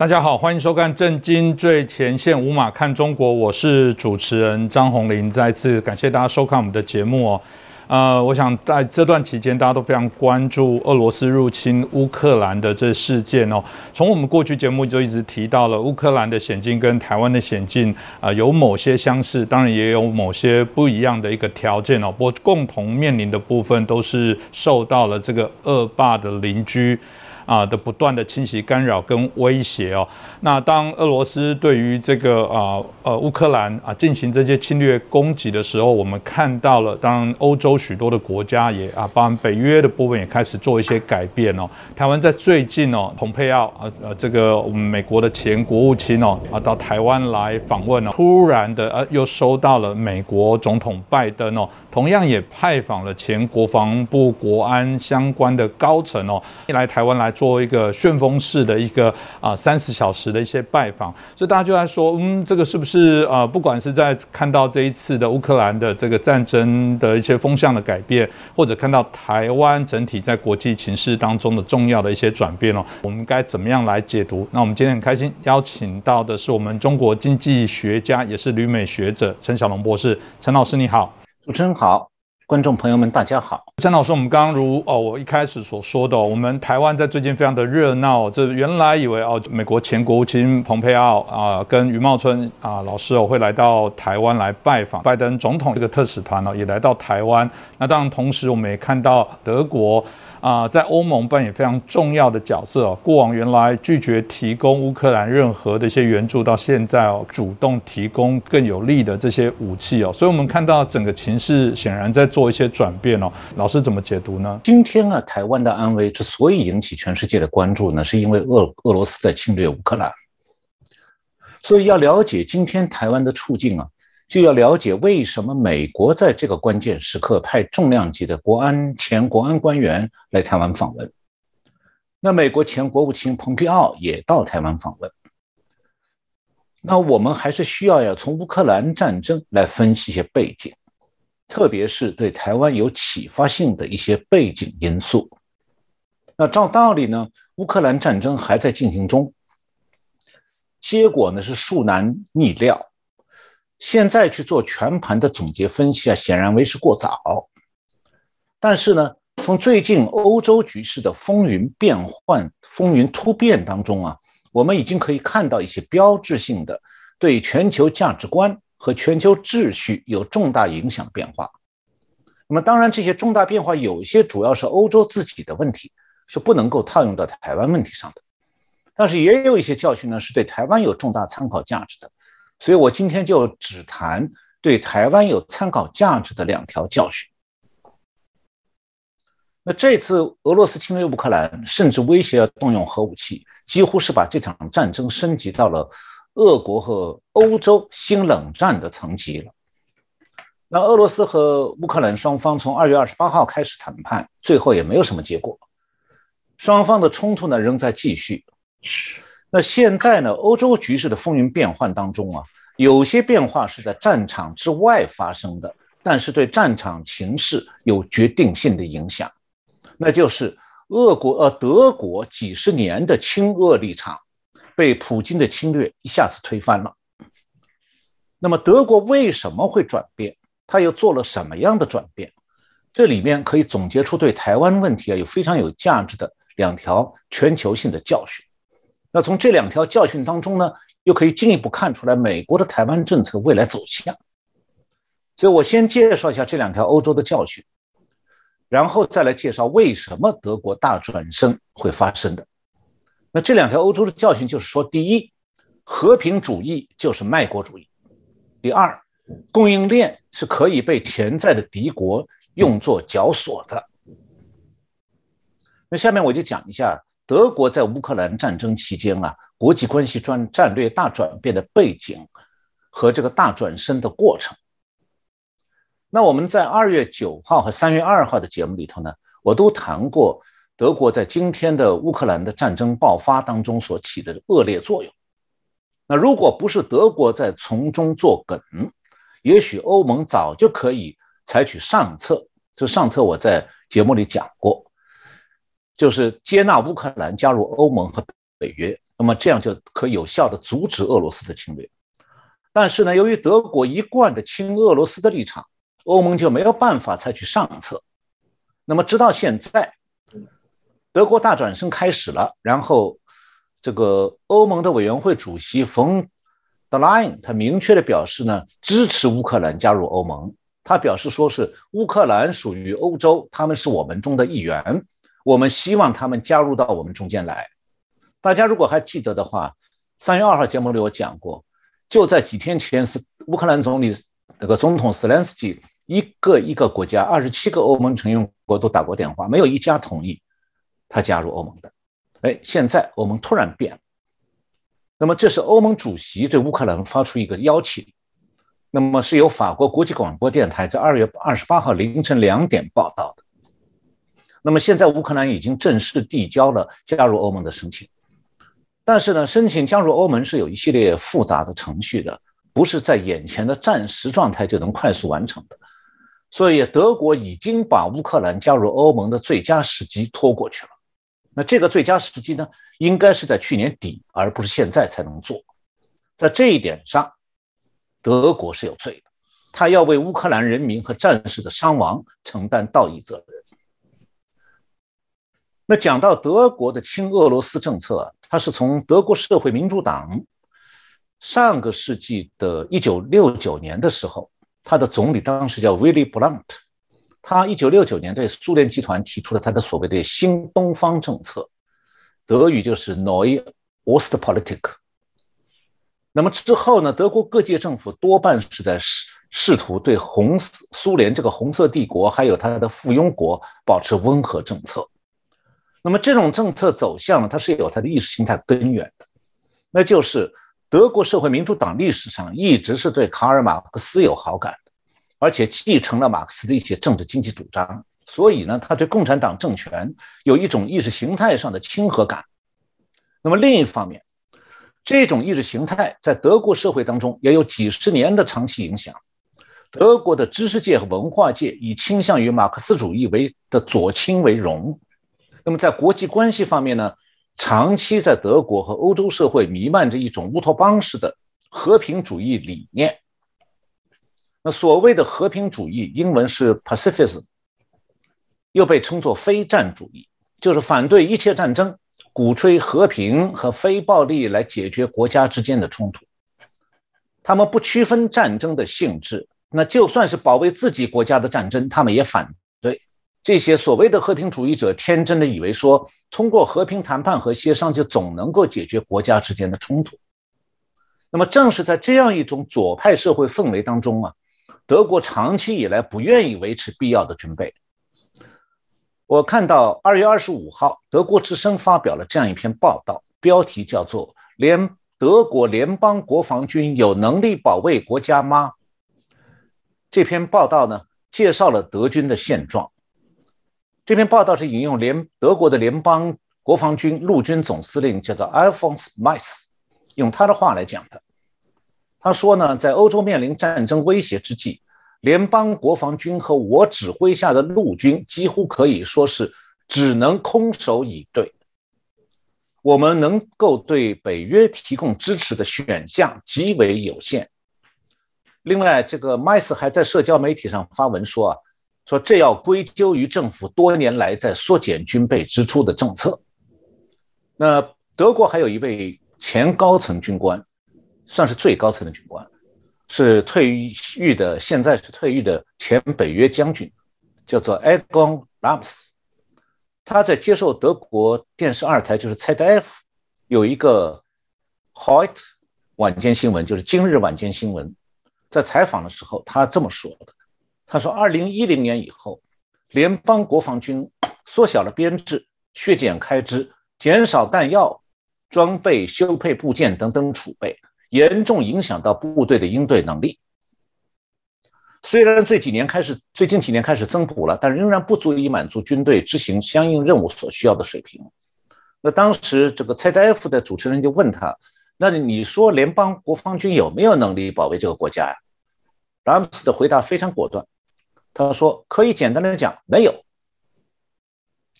大家好，欢迎收看《震惊最前线》，五马看中国，我是主持人张宏林。再次感谢大家收看我们的节目哦。呃，我想在这段期间，大家都非常关注俄罗斯入侵乌克兰的这事件哦。从我们过去节目就一直提到了乌克兰的险境跟台湾的险境啊，有某些相似，当然也有某些不一样的一个条件哦。不过共同面临的部分都是受到了这个恶霸的邻居。啊的不断的侵袭、干扰跟威胁哦，那当俄罗斯对于这个啊呃乌克兰啊进行这些侵略攻击的时候，我们看到了，当然欧洲许多的国家也啊，包含北约的部分也开始做一些改变哦。台湾在最近哦，蓬佩奥啊呃这个我们美国的前国务卿哦啊到台湾来访问哦，突然的呃又收到了美国总统拜登哦，同样也派访了前国防部国安相关的高层哦，一来台湾来。做一个旋风式的一个啊三十小时的一些拜访，所以大家就在说，嗯，这个是不是啊？不管是在看到这一次的乌克兰的这个战争的一些风向的改变，或者看到台湾整体在国际情势当中的重要的一些转变哦，我们该怎么样来解读？那我们今天很开心邀请到的是我们中国经济学家，也是旅美学者陈小龙博士。陈老师你好，主持人好。观众朋友们，大家好。张老师，我们刚刚如哦，我一开始所说的，我们台湾在最近非常的热闹。这原来以为哦，美国前国务卿蓬佩奥啊，跟余茂春啊老师哦会来到台湾来拜访拜登总统这个特使团哦，也来到台湾。那当然，同时我们也看到德国。啊，在欧盟扮演非常重要的角色哦。过往原来拒绝提供乌克兰任何的一些援助，到现在哦，主动提供更有力的这些武器哦。所以，我们看到整个情势显然在做一些转变哦。老师怎么解读呢？今天啊，台湾的安危之所以引起全世界的关注呢，是因为俄俄罗斯在侵略乌克兰。所以，要了解今天台湾的处境啊。就要了解为什么美国在这个关键时刻派重量级的国安前国安官员来台湾访问。那美国前国务卿蓬佩奥也到台湾访问。那我们还是需要要从乌克兰战争来分析一些背景，特别是对台湾有启发性的一些背景因素。那照道理呢，乌克兰战争还在进行中，结果呢是树难逆料。现在去做全盘的总结分析啊，显然为时过早。但是呢，从最近欧洲局势的风云变幻、风云突变当中啊，我们已经可以看到一些标志性的对全球价值观和全球秩序有重大影响变化。那么，当然这些重大变化有一些主要是欧洲自己的问题，是不能够套用到台湾问题上的。但是也有一些教训呢，是对台湾有重大参考价值的。所以我今天就只谈对台湾有参考价值的两条教训。那这次俄罗斯侵略乌克兰，甚至威胁要动用核武器，几乎是把这场战争升级到了俄国和欧洲新冷战的层级了。那俄罗斯和乌克兰双方从二月二十八号开始谈判，最后也没有什么结果，双方的冲突呢仍在继续。那现在呢？欧洲局势的风云变幻当中啊，有些变化是在战场之外发生的，但是对战场情势有决定性的影响。那就是俄国呃德国几十年的亲俄立场，被普京的侵略一下子推翻了。那么德国为什么会转变？他又做了什么样的转变？这里面可以总结出对台湾问题啊有非常有价值的两条全球性的教训。那从这两条教训当中呢，又可以进一步看出来美国的台湾政策未来走向。所以我先介绍一下这两条欧洲的教训，然后再来介绍为什么德国大转身会发生的。那这两条欧洲的教训就是说：第一，和平主义就是卖国主义；第二，供应链是可以被潜在的敌国用作绞索的。那下面我就讲一下。德国在乌克兰战争期间啊，国际关系转战略大转变的背景和这个大转身的过程。那我们在二月九号和三月二号的节目里头呢，我都谈过德国在今天的乌克兰的战争爆发当中所起的恶劣作用。那如果不是德国在从中作梗，也许欧盟早就可以采取上策。这上策我在节目里讲过。就是接纳乌克兰加入欧盟和北约，那么这样就可有效的阻止俄罗斯的侵略。但是呢，由于德国一贯的亲俄罗斯的立场，欧盟就没有办法采取上策。那么直到现在，德国大转身开始了，然后这个欧盟的委员会主席冯德莱恩他明确的表示呢，支持乌克兰加入欧盟。他表示说是乌克兰属于欧洲，他们是我们中的一员，我们希望他们加入到我们中间来。大家如果还记得的话，三月二号节目里我讲过。就在几天前，是乌克兰总理那个总统斯兰斯基，一个一个国家，二十七个欧盟成员国都打过电话，没有一家同意他加入欧盟的。哎，现在欧盟突然变了。那么这是欧盟主席对乌克兰发出一个邀请，那么是由法国国际广播电台在二月二十八号凌晨两点报道的。那么现在乌克兰已经正式递交了加入欧盟的申请。但是呢，申请加入欧盟是有一系列复杂的程序的，不是在眼前的暂时状态就能快速完成的。所以，德国已经把乌克兰加入欧盟的最佳时机拖过去了。那这个最佳时机呢，应该是在去年底，而不是现在才能做。在这一点上，德国是有罪的，他要为乌克兰人民和战士的伤亡承担道义责任。那讲到德国的亲俄罗斯政策，它是从德国社会民主党上个世纪的一九六九年的时候，他的总理当时叫 Willy Brandt，他一九六九年对苏联集团提出了他的所谓的新东方政策，德语就是 Neue Ostpolitik。那么之后呢，德国各界政府多半是在试试图对红苏联这个红色帝国还有它的附庸国保持温和政策。那么这种政策走向呢，它是有它的意识形态根源的，那就是德国社会民主党历史上一直是对卡尔马克思有好感的，而且继承了马克思的一些政治经济主张，所以呢，他对共产党政权有一种意识形态上的亲和感。那么另一方面，这种意识形态在德国社会当中也有几十年的长期影响。德国的知识界和文化界以倾向于马克思主义为的左倾为荣。那么在国际关系方面呢，长期在德国和欧洲社会弥漫着一种乌托邦式的和平主义理念。那所谓的和平主义，英文是 pacifism，又被称作非战主义，就是反对一切战争，鼓吹和平和非暴力来解决国家之间的冲突。他们不区分战争的性质，那就算是保卫自己国家的战争，他们也反。这些所谓的和平主义者天真的以为说，通过和平谈判和协商就总能够解决国家之间的冲突。那么，正是在这样一种左派社会氛围当中啊，德国长期以来不愿意维持必要的军备。我看到二月二十五号，德国之声发表了这样一篇报道，标题叫做《联德国联邦国防军有能力保卫国家吗》。这篇报道呢，介绍了德军的现状。这篇报道是引用联德国的联邦国防军陆军总司令叫做 Alphonse Mice，用他的话来讲的。他说呢，在欧洲面临战争威胁之际，联邦国防军和我指挥下的陆军几乎可以说是只能空手以对。我们能够对北约提供支持的选项极为有限。另外，这个 Mice 还在社交媒体上发文说啊。说这要归咎于政府多年来在缩减军备支出的政策。那德国还有一位前高层军官，算是最高层的军官，是退役的，现在是退役的前北约将军，叫做 Egon Rams。他在接受德国电视二台，就是 ZDF，有一个 Haut 晚间新闻，就是今日晚间新闻，在采访的时候，他这么说的。他说，二零一零年以后，联邦国防军缩小了编制、削减开支、减少弹药、装备、修配部件等等储备，严重影响到部队的应对能力。虽然这几年开始，最近几年开始增补了，但仍然不足以满足军队执行相应任务所需要的水平。那当时这个蔡大夫的主持人就问他：“那你说联邦国防军有没有能力保卫这个国家呀？”达姆斯的回答非常果断。他说：“可以简单的讲，没有。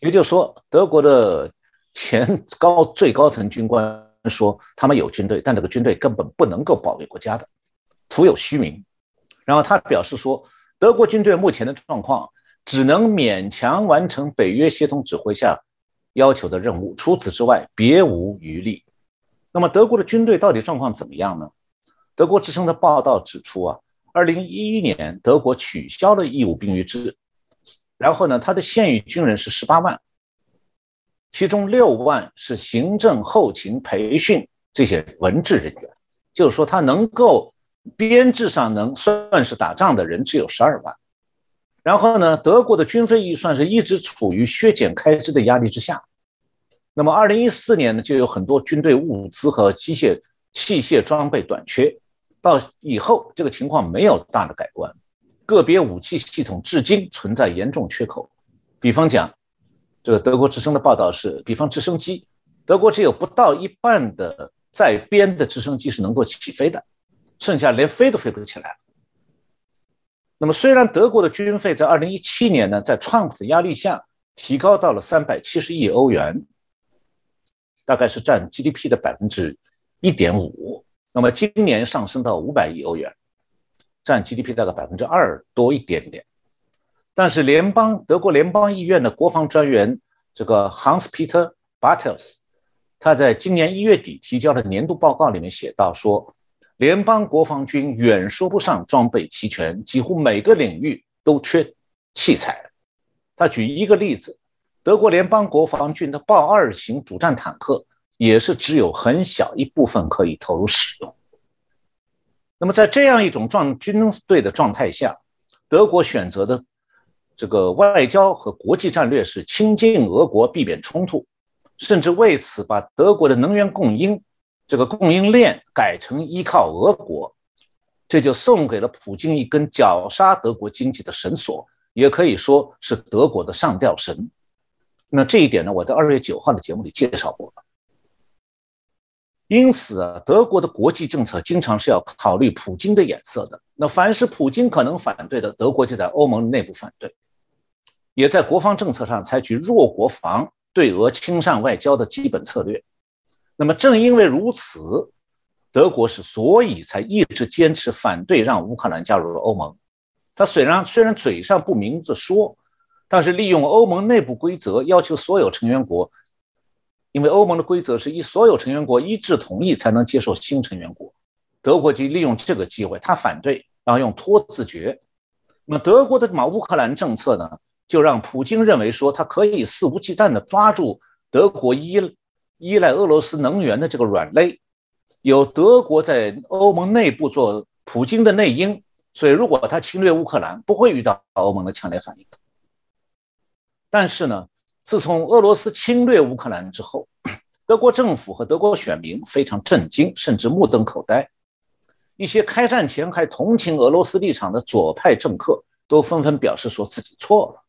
也就是说，德国的前高最高层军官说他们有军队，但这个军队根本不能够保卫国家的，徒有虚名。然后他表示说，德国军队目前的状况只能勉强完成北约协同指挥下要求的任务，除此之外别无余力。那么德国的军队到底状况怎么样呢？德国之声的报道指出啊，二零一一年德国取消了义务兵役制，然后呢，他的现役军人是十八万。其中六万是行政、后勤、培训这些文职人员，就是说他能够编制上能算是打仗的人只有十二万。然后呢，德国的军费预算是一直处于削减开支的压力之下。那么，二零一四年呢，就有很多军队物资和机械器械装备短缺，到以后这个情况没有大的改观，个别武器系统至今存在严重缺口，比方讲。这个德国之声的报道是，比方直升机，德国只有不到一半的在编的直升机是能够起飞的，剩下连飞都飞不起来。那么，虽然德国的军费在2017年呢，在 Trump 的压力下提高到了370亿欧元，大概是占 GDP 的百分之一点五。那么今年上升到500亿欧元，占 GDP 大概百分之二多一点点。但是，联邦德国联邦议院的国防专员这个 Hans Peter Bartels，他在今年一月底提交的年度报告里面写到说，联邦国防军远说不上装备齐全，几乎每个领域都缺器材。他举一个例子，德国联邦国防军的豹二型主战坦克也是只有很小一部分可以投入使用。那么，在这样一种状军队的状态下，德国选择的。这个外交和国际战略是亲近俄国，避免冲突，甚至为此把德国的能源供应这个供应链改成依靠俄国，这就送给了普京一根绞杀德国经济的绳索，也可以说是德国的上吊绳。那这一点呢，我在二月九号的节目里介绍过了。因此啊，德国的国际政策经常是要考虑普京的眼色的。那凡是普京可能反对的，德国就在欧盟内部反对。也在国防政策上采取弱国防、对俄亲善外交的基本策略。那么，正因为如此，德国是所以才一直坚持反对让乌克兰加入了欧盟。他虽然虽然嘴上不明着说，但是利用欧盟内部规则要求所有成员国，因为欧盟的规则是以所有成员国一致同意才能接受新成员国。德国就利用这个机会，他反对，然后用拖字诀。那么，德国的马乌克兰政策呢？就让普京认为说，他可以肆无忌惮地抓住德国依依赖俄罗斯能源的这个软肋，有德国在欧盟内部做普京的内应，所以如果他侵略乌克兰，不会遇到欧盟的强烈反应。但是呢，自从俄罗斯侵略乌克兰之后，德国政府和德国选民非常震惊，甚至目瞪口呆。一些开战前还同情俄罗斯立场的左派政客，都纷纷表示说自己错了。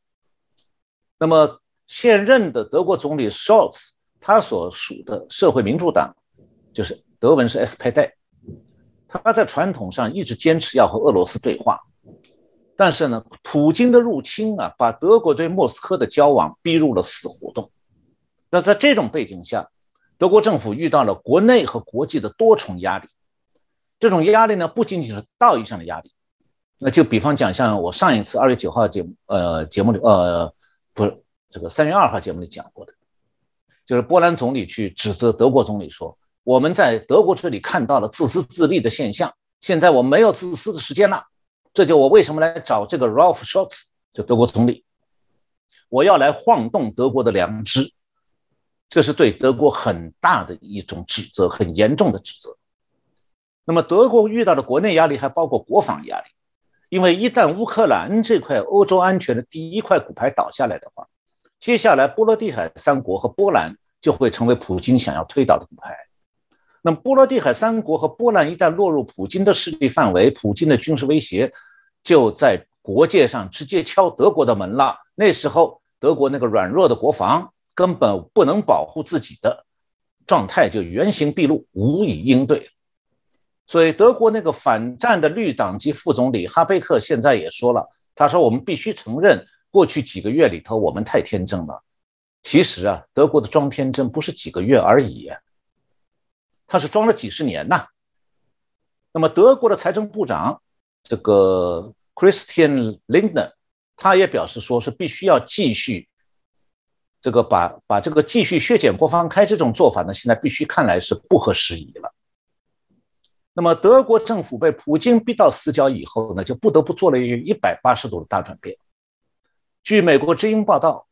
那么，现任的德国总理 Scholz，他所属的社会民主党，就是德文是 SPD，他在传统上一直坚持要和俄罗斯对话，但是呢，普京的入侵啊，把德国对莫斯科的交往逼入了死胡同。那在这种背景下，德国政府遇到了国内和国际的多重压力。这种压力呢，不仅仅是道义上的压力，那就比方讲，像我上一次二月九号节目，呃，节目里，呃。不是这个三月二号节目里讲过的，就是波兰总理去指责德国总理说：“我们在德国这里看到了自私自利的现象，现在我没有自私的时间了。”这就我为什么来找这个 Ralf Scholz，就德国总理，我要来晃动德国的良知，这是对德国很大的一种指责，很严重的指责。那么德国遇到的国内压力还包括国防压力。因为一旦乌克兰这块欧洲安全的第一块骨牌倒下来的话，接下来波罗的海三国和波兰就会成为普京想要推倒的骨牌。那么波罗的海三国和波兰一旦落入普京的势力范围，普京的军事威胁就在国界上直接敲德国的门了。那时候德国那个软弱的国防根本不能保护自己的状态就原形毕露，无以应对。所以，德国那个反战的绿党籍副总理哈贝克现在也说了，他说：“我们必须承认，过去几个月里头我们太天真了。其实啊，德国的装天真不是几个月而已。它是装了几十年呐。那么德国的财政部长这个 Christian Lindner，他也表示说是必须要继续这个把把这个继续削减国防开支这种做法呢，现在必须看来是不合时宜了。那么德国政府被普京逼到死角以后呢，就不得不做了一个一百八十度的大转变。据美国之音报道。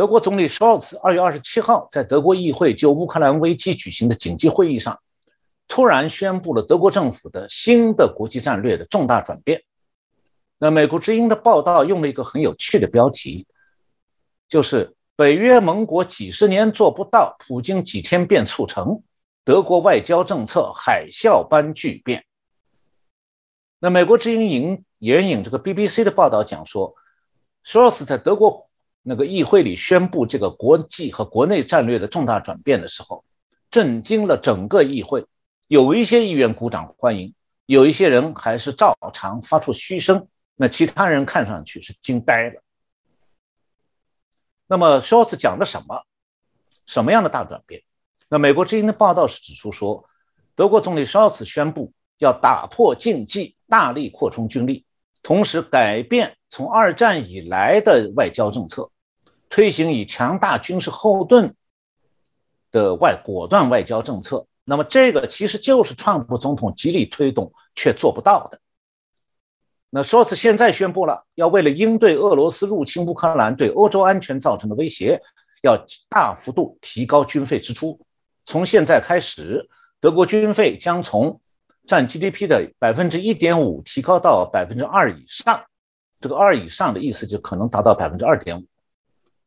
德国总理舒尔茨二月二十七号在德国议会就乌克兰危机举行的紧急会议上，突然宣布了德国政府的新的国际战略的重大转变。那美国之音的报道用了一个很有趣的标题，就是“北约盟国几十年做不到，普京几天便促成，德国外交政策海啸般巨变”。那美国之音引援引这个 BBC 的报道讲说，舒尔茨在德国。那个议会里宣布这个国际和国内战略的重大转变的时候，震惊了整个议会。有一些议员鼓掌欢迎，有一些人还是照常发出嘘声。那其他人看上去是惊呆了。那么肖茨讲了什么？什么样的大转变？那美国之音的报道是指出说，德国总理肖茨宣布要打破禁忌，大力扩充军力。同时改变从二战以来的外交政策，推行以强大军事后盾的外果断外交政策。那么，这个其实就是川普总统极力推动却做不到的。那说是现在宣布了，要为了应对俄罗斯入侵乌克兰对欧洲安全造成的威胁，要大幅度提高军费支出。从现在开始，德国军费将从占 GDP 的百分之一点五提高到百分之二以上，这个二以上的意思就可能达到百分之二点五。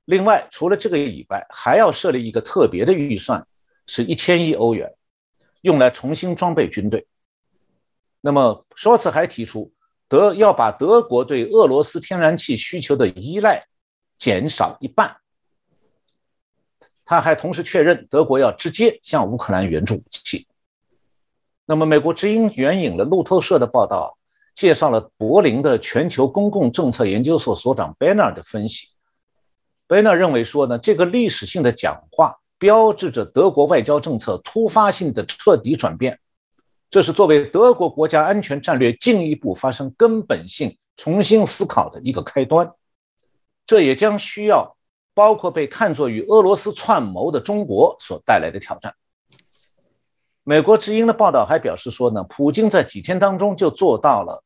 另外，除了这个以外，还要设立一个特别的预算，是一千亿欧元，用来重新装备军队。那么，舒尔茨还提出，德要把德国对俄罗斯天然气需求的依赖减少一半。他还同时确认，德国要直接向乌克兰援助武器。那么，美国之音援引了路透社的报道，介绍了柏林的全球公共政策研究所所长 Benner 的分析。Benner 认为说呢，这个历史性的讲话标志着德国外交政策突发性的彻底转变，这是作为德国国家安全战略进一步发生根本性重新思考的一个开端。这也将需要包括被看作与俄罗斯串谋的中国所带来的挑战。美国之音的报道还表示说呢，普京在几天当中就做到了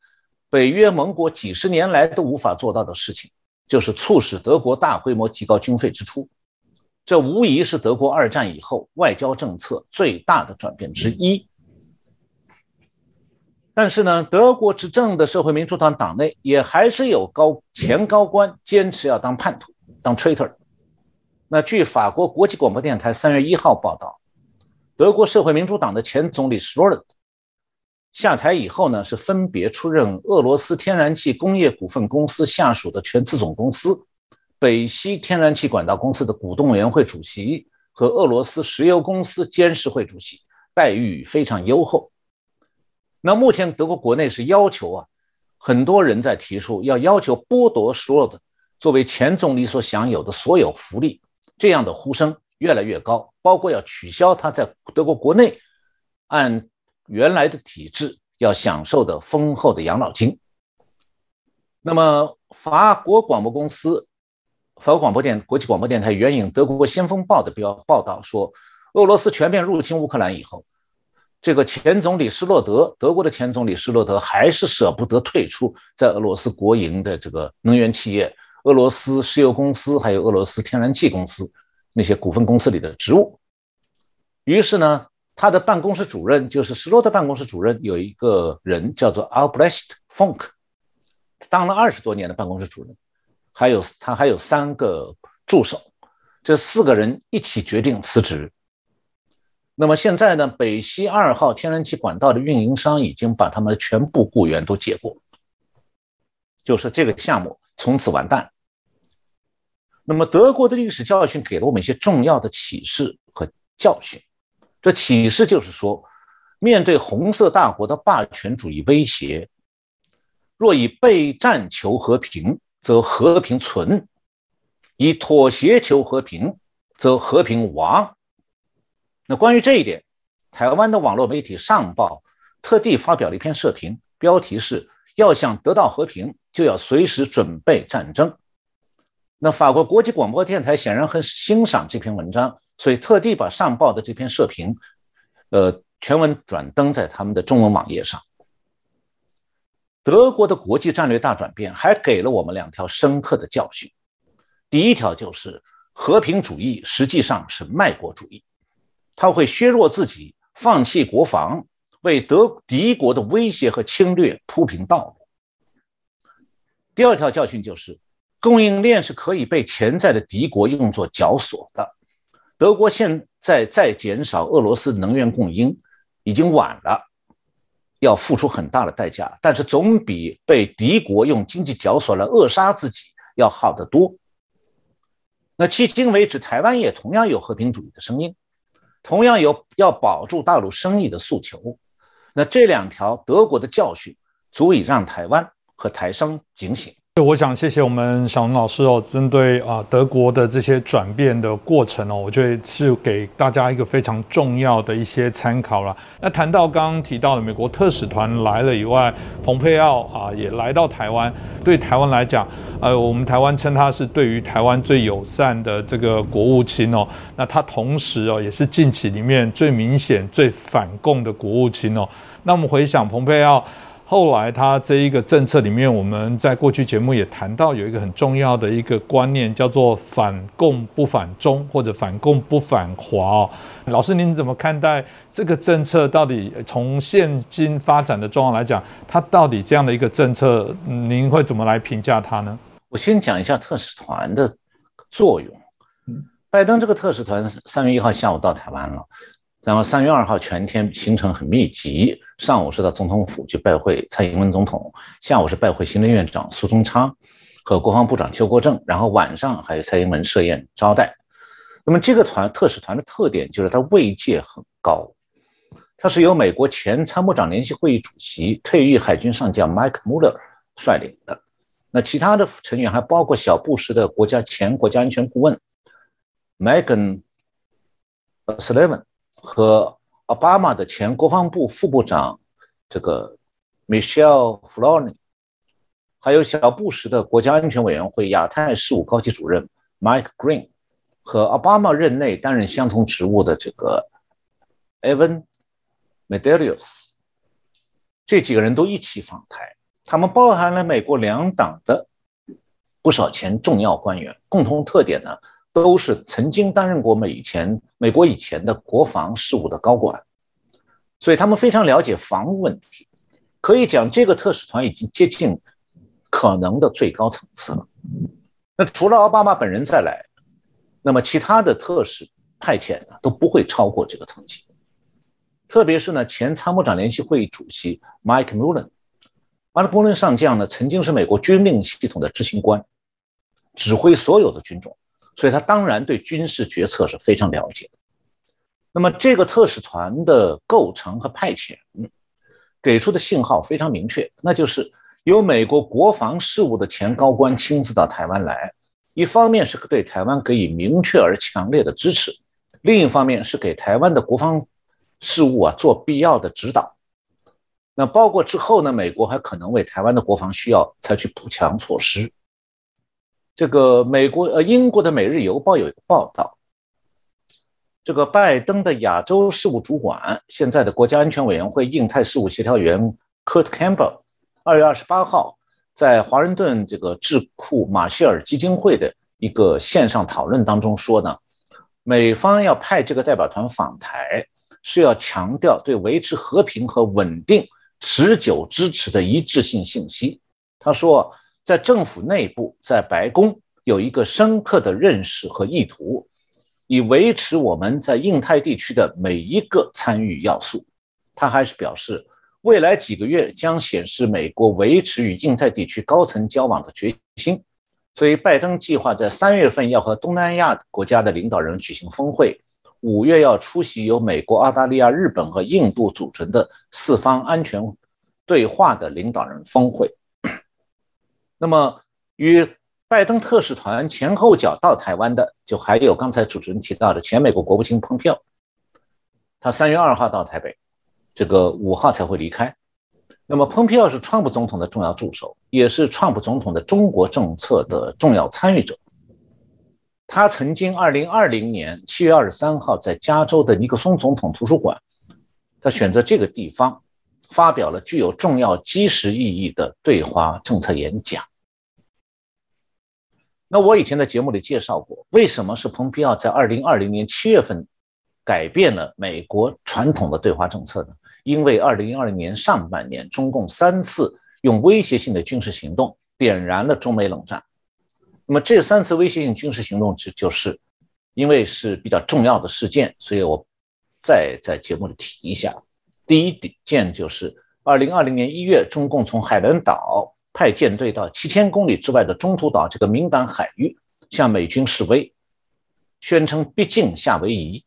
北约盟国几十年来都无法做到的事情，就是促使德国大规模提高军费支出。这无疑是德国二战以后外交政策最大的转变之一。但是呢，德国执政的社会民主党党内也还是有高前高官坚持要当叛徒、当 traitor。那据法国国际广播电台三月一号报道。德国社会民主党的前总理施罗德下台以后呢，是分别出任俄罗斯天然气工业股份公司下属的全资总公司北溪天然气管道公司的股东委员会主席和俄罗斯石油公司监事会主席，待遇非常优厚。那目前德国国内是要求啊，很多人在提出要要求剥夺施罗德作为前总理所享有的所有福利，这样的呼声。越来越高，包括要取消他在德国国内按原来的体制要享受的丰厚的养老金。那么，法国广播公司、法国广播电国际广播电台援引德国《先锋报》的标报道说，俄罗斯全面入侵乌克兰以后，这个前总理施洛德，德国的前总理施洛德还是舍不得退出在俄罗斯国营的这个能源企业——俄罗斯石油公司，还有俄罗斯天然气公司。那些股份公司里的职务，于是呢，他的办公室主任就是施罗德办公室主任，有一个人叫做 Albrecht Funk，当了二十多年的办公室主任，还有他还有三个助手，这四个人一起决定辞职。那么现在呢，北溪二号天然气管道的运营商已经把他们的全部雇员都解雇，就是这个项目从此完蛋。那么，德国的历史教训给了我们一些重要的启示和教训。这启示就是说，面对红色大国的霸权主义威胁，若以备战求和平，则和平存；以妥协求和平，则和平亡。那关于这一点，台湾的网络媒体上报特地发表了一篇社评，标题是要想得到和平，就要随时准备战争。那法国国际广播电台显然很欣赏这篇文章，所以特地把上报的这篇社评，呃，全文转登在他们的中文网页上。德国的国际战略大转变还给了我们两条深刻的教训。第一条就是和平主义实际上是卖国主义，它会削弱自己，放弃国防，为德敌国的威胁和侵略铺平道路。第二条教训就是。供应链是可以被潜在的敌国用作绞索的。德国现在再减少俄罗斯能源供应已经晚了，要付出很大的代价，但是总比被敌国用经济绞索来扼杀自己要好得多。那迄今为止，台湾也同样有和平主义的声音，同样有要保住大陆生意的诉求。那这两条德国的教训，足以让台湾和台商警醒。我想谢谢我们小龙老师哦，针对啊德国的这些转变的过程哦，我觉得是给大家一个非常重要的一些参考了。那谈到刚刚提到的美国特使团来了以外，蓬佩奥啊也来到台湾，对台湾来讲，呃，我们台湾称他是对于台湾最友善的这个国务卿哦。那他同时哦也是近期里面最明显、最反共的国务卿哦。那我们回想蓬佩奥。后来，他这一个政策里面，我们在过去节目也谈到，有一个很重要的一个观念，叫做“反共不反中”或者“反共不反华”哦。老师，您怎么看待这个政策？到底从现今发展的状况来讲，它到底这样的一个政策，您会怎么来评价它呢？我先讲一下特使团的作用。拜登这个特使团三月一号下午到台湾了。然后三月二号全天行程很密集，上午是到总统府去拜会蔡英文总统，下午是拜会行政院长苏贞昌和国防部长邱国正，然后晚上还有蔡英文设宴招待。那么这个团特使团的特点就是它位阶很高，它是由美国前参谋长联席会议主席、退役海军上将 Mike Muller 率领的。那其他的成员还包括小布什的国家前国家安全顾问 Megan Sullivan。和奥巴马的前国防部副部长这个 Michelle f l o n i 还有小布什的国家安全委员会亚太事务高级主任 Mike Green 和奥巴马任内担任相同职务的这个 Evan Medeiros，这几个人都一起访台。他们包含了美国两党的不少前重要官员，共同特点呢？都是曾经担任过美以前美国以前的国防事务的高管，所以他们非常了解防务问题。可以讲，这个特使团已经接近可能的最高层次了。那除了奥巴马本人再来，那么其他的特使派遣呢都不会超过这个层级。特别是呢，前参谋长联席会议主席 Mike Mullen，Mike Mullen 上将呢曾经是美国军令系统的执行官，指挥所有的军种。所以他当然对军事决策是非常了解的。那么这个特使团的构成和派遣，给出的信号非常明确，那就是由美国国防事务的前高官亲自到台湾来，一方面是对台湾给予明确而强烈的支持，另一方面是给台湾的国防事务啊做必要的指导。那包括之后呢，美国还可能为台湾的国防需要采取补强措施。这个美国呃，英国的《每日邮报》有一个报道，这个拜登的亚洲事务主管，现在的国家安全委员会印太事务协调员 Kurt Campbell，二月二十八号在华盛顿这个智库马歇尔基金会的一个线上讨论当中说呢，美方要派这个代表团访台，是要强调对维持和平和稳定持久支持的一致性信息。他说。在政府内部，在白宫有一个深刻的认识和意图，以维持我们在印太地区的每一个参与要素。他还是表示，未来几个月将显示美国维持与印太地区高层交往的决心。所以，拜登计划在三月份要和东南亚国家的领导人举行峰会，五月要出席由美国、澳大利亚、日本和印度组成的四方安全对话的领导人峰会。那么，与拜登特使团前后脚到台湾的，就还有刚才主持人提到的前美国国务卿蓬佩奥。他三月二号到台北，这个五号才会离开。那么，蓬佩奥是川普总统的重要助手，也是川普总统的中国政策的重要参与者。他曾经二零二零年七月二十三号在加州的尼克松总统图书馆，他选择这个地方发表了具有重要基石意义的对华政策演讲。那我以前在节目里介绍过，为什么是蓬佩奥在二零二零年七月份改变了美国传统的对华政策呢？因为二零二零年上半年，中共三次用威胁性的军事行动点燃了中美冷战。那么这三次威胁性军事行动，就就是因为是比较重要的事件，所以我再在节目里提一下。第一件就是二零二零年一月，中共从海南岛派舰队到七千公里之外的中途岛这个敏感海域，向美军示威，宣称逼近夏威夷。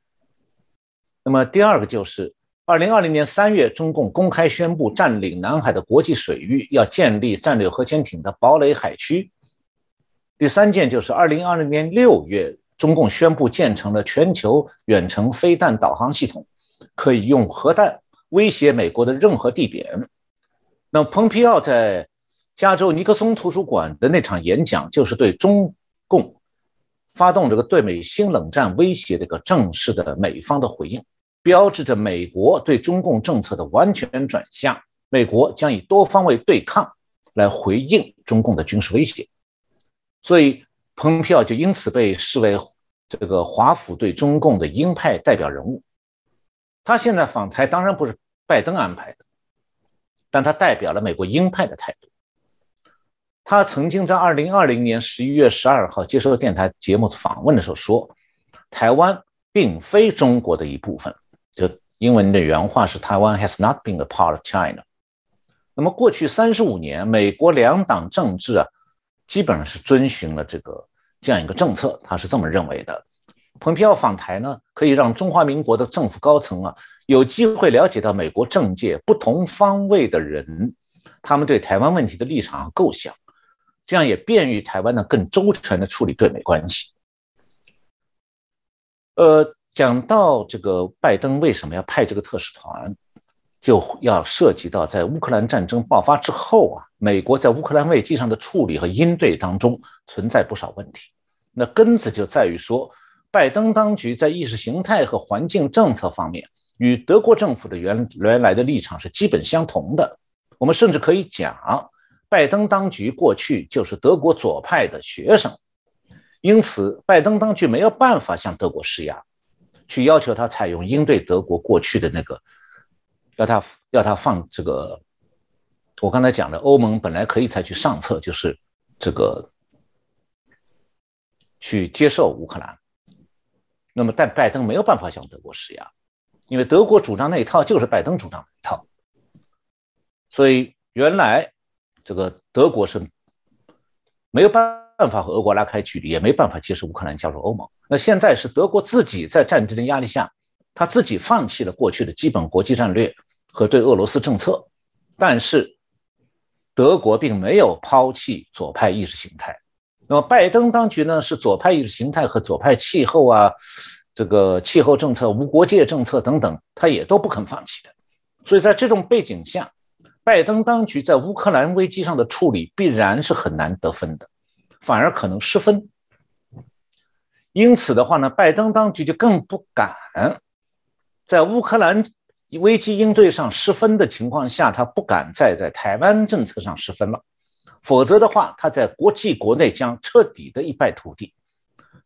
那么第二个就是。二零二零年三月，中共公开宣布占领南海的国际水域，要建立战略核潜艇的堡垒海区。第三件就是二零二零年六月，中共宣布建成了全球远程飞弹导航系统，可以用核弹威胁美国的任何地点。那蓬皮奥在加州尼克松图书馆的那场演讲，就是对中共发动这个对美新冷战威胁的一个正式的美方的回应。标志着美国对中共政策的完全转向，美国将以多方位对抗来回应中共的军事威胁，所以蓬佩奥就因此被视为这个华府对中共的鹰派代表人物。他现在访台当然不是拜登安排的，但他代表了美国鹰派的态度。他曾经在二零二零年十一月十二号接受电台节目访问的时候说：“台湾并非中国的一部分。”就英文的原话是“台湾 has not been a part of China”。那么过去三十五年，美国两党政治啊，基本上是遵循了这个这样一个政策，他是这么认为的。蓬佩奥访台呢，可以让中华民国的政府高层啊，有机会了解到美国政界不同方位的人，他们对台湾问题的立场和构想，这样也便于台湾呢更周全的处理对美关系。呃。讲到这个拜登为什么要派这个特使团，就要涉及到在乌克兰战争爆发之后啊，美国在乌克兰危机上的处理和应对当中存在不少问题。那根子就在于说，拜登当局在意识形态和环境政策方面与德国政府的原原来的立场是基本相同的。我们甚至可以讲，拜登当局过去就是德国左派的学生，因此拜登当局没有办法向德国施压。去要求他采用应对德国过去的那个，要他要他放这个，我刚才讲的，欧盟本来可以采取上策，就是这个去接受乌克兰。那么，但拜登没有办法向德国施压，因为德国主张那一套就是拜登主张那一套。所以原来这个德国是没有办。办法和俄国拉开距离，也没办法接受乌克兰加入欧盟。那现在是德国自己在战争的压力下，他自己放弃了过去的基本国际战略和对俄罗斯政策，但是德国并没有抛弃左派意识形态。那么拜登当局呢，是左派意识形态和左派气候啊，这个气候政策、无国界政策等等，他也都不肯放弃的。所以在这种背景下，拜登当局在乌克兰危机上的处理必然是很难得分的。反而可能失分，因此的话呢，拜登当局就更不敢在乌克兰危机应对上失分的情况下，他不敢再在台湾政策上失分了，否则的话，他在国际国内将彻底的一败涂地。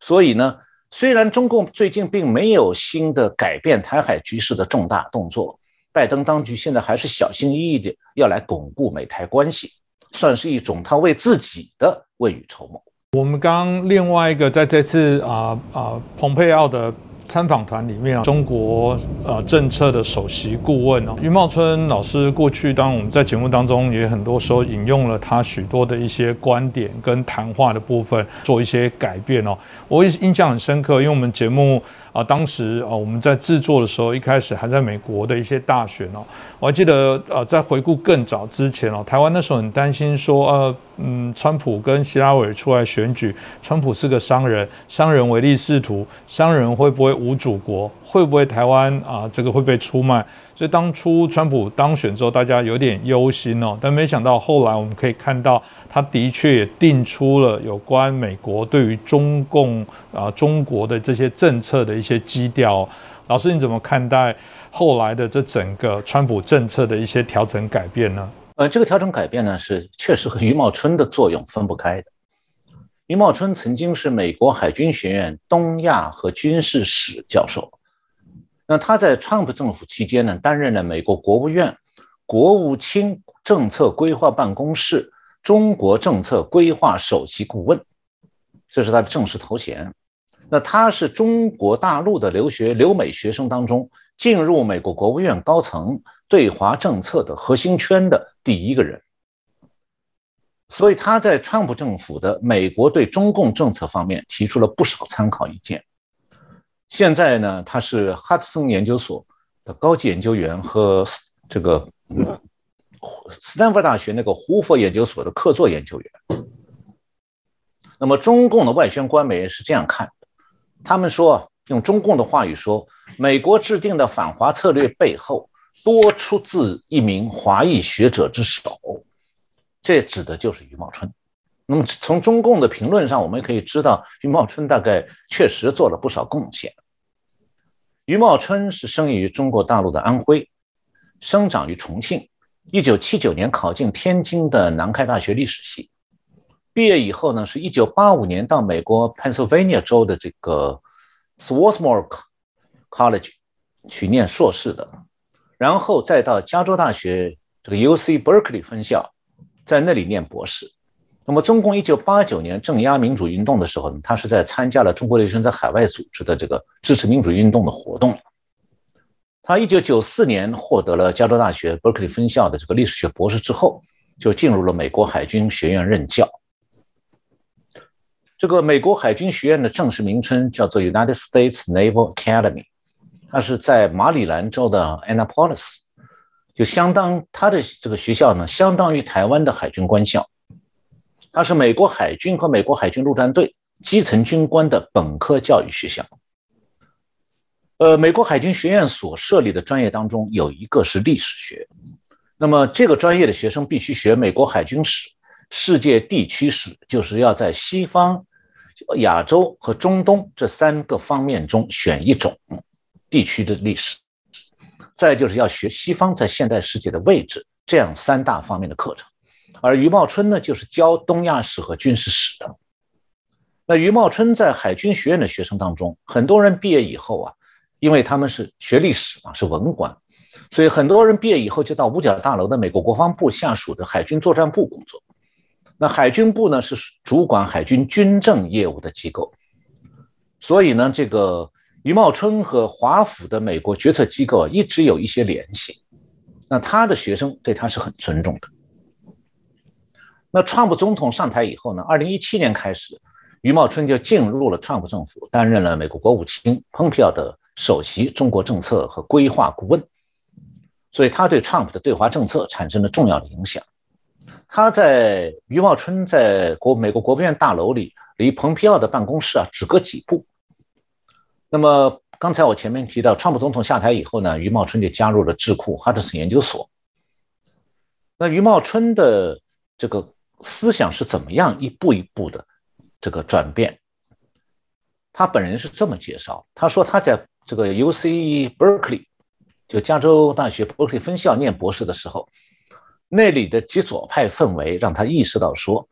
所以呢，虽然中共最近并没有新的改变台海局势的重大动作，拜登当局现在还是小心翼翼的要来巩固美台关系。算是一种他为自己的未雨绸缪。我们刚另外一个在这次啊啊蓬佩奥的。参访团里面啊，中国呃政策的首席顾问哦，余茂春老师过去当我们在节目当中也很多时候引用了他许多的一些观点跟谈话的部分做一些改变哦，我印象很深刻，因为我们节目啊当时啊我们在制作的时候一开始还在美国的一些大选哦，我还记得呃在回顾更早之前哦，台湾那时候很担心说呃嗯，川普跟希拉蕊出来选举，川普是个商人，商人唯利是图，商人会不会无祖国？会不会台湾啊这个会被出卖？所以当初川普当选之后，大家有点忧心哦。但没想到后来我们可以看到，他的确也定出了有关美国对于中共啊中国的这些政策的一一些基调。老师，你怎么看待后来的这整个川普政策的一些调整改变呢？呃，这个调整改变呢，是确实和余茂春的作用分不开的。余茂春曾经是美国海军学院东亚和军事史教授，那他在川普政府期间呢，担任了美国国务院国务卿政策规划办公室中国政策规划首席顾问，这是他的正式头衔。那他是中国大陆的留学留美学生当中进入美国国务院高层。对华政策的核心圈的第一个人，所以他在川普政府的美国对中共政策方面提出了不少参考意见。现在呢，他是哈德森研究所的高级研究员和这个斯坦福大学那个胡佛研究所的客座研究员。那么，中共的外宣官媒是这样看，他们说，用中共的话语说，美国制定的反华策略背后。多出自一名华裔学者之手，这指的就是余茂春。那么从中共的评论上，我们可以知道，余茂春大概确实做了不少贡献。余茂春是生于中国大陆的安徽，生长于重庆。一九七九年考进天津的南开大学历史系，毕业以后呢，是一九八五年到美国 Pennsylvania 州的这个 Swarthmore College 去念硕士的。然后再到加州大学这个 U C Berkeley 分校，在那里念博士。那么，中共一九八九年镇压民主运动的时候呢，他是在参加了中国留学生在海外组织的这个支持民主运动的活动。他一九九四年获得了加州大学 Berkeley 分校的这个历史学博士之后，就进入了美国海军学院任教。这个美国海军学院的正式名称叫做 United States Naval Academy。它是在马里兰州的 Annapolis，就相当它的这个学校呢，相当于台湾的海军官校。它是美国海军和美国海军陆战队基层军官的本科教育学校。呃，美国海军学院所设立的专业当中有一个是历史学，那么这个专业的学生必须学美国海军史、世界地区史，就是要在西方、亚洲和中东这三个方面中选一种。地区的历史，再就是要学西方在现代世界的位置，这样三大方面的课程。而余茂春呢，就是教东亚史和军事史的。那余茂春在海军学院的学生当中，很多人毕业以后啊，因为他们是学历史嘛，是文官，所以很多人毕业以后就到五角大楼的美国国防部下属的海军作战部工作。那海军部呢，是主管海军军政业务的机构，所以呢，这个。余茂春和华府的美国决策机构一直有一些联系，那他的学生对他是很尊重的。那川普总统上台以后呢？二零一七年开始，余茂春就进入了川普政府，担任了美国国务卿蓬佩奥的首席中国政策和规划顾问，所以他对川普的对华政策产生了重要的影响。他在余茂春在国美国国务院大楼里，离蓬佩奥的办公室啊只隔几步。那么刚才我前面提到，川普总统下台以后呢，余茂春就加入了智库哈德森研究所。那余茂春的这个思想是怎么样一步一步的这个转变？他本人是这么介绍：他说他在这个 U C Berkeley，就加州大学伯克利分校念博士的时候，那里的极左派氛围让他意识到说，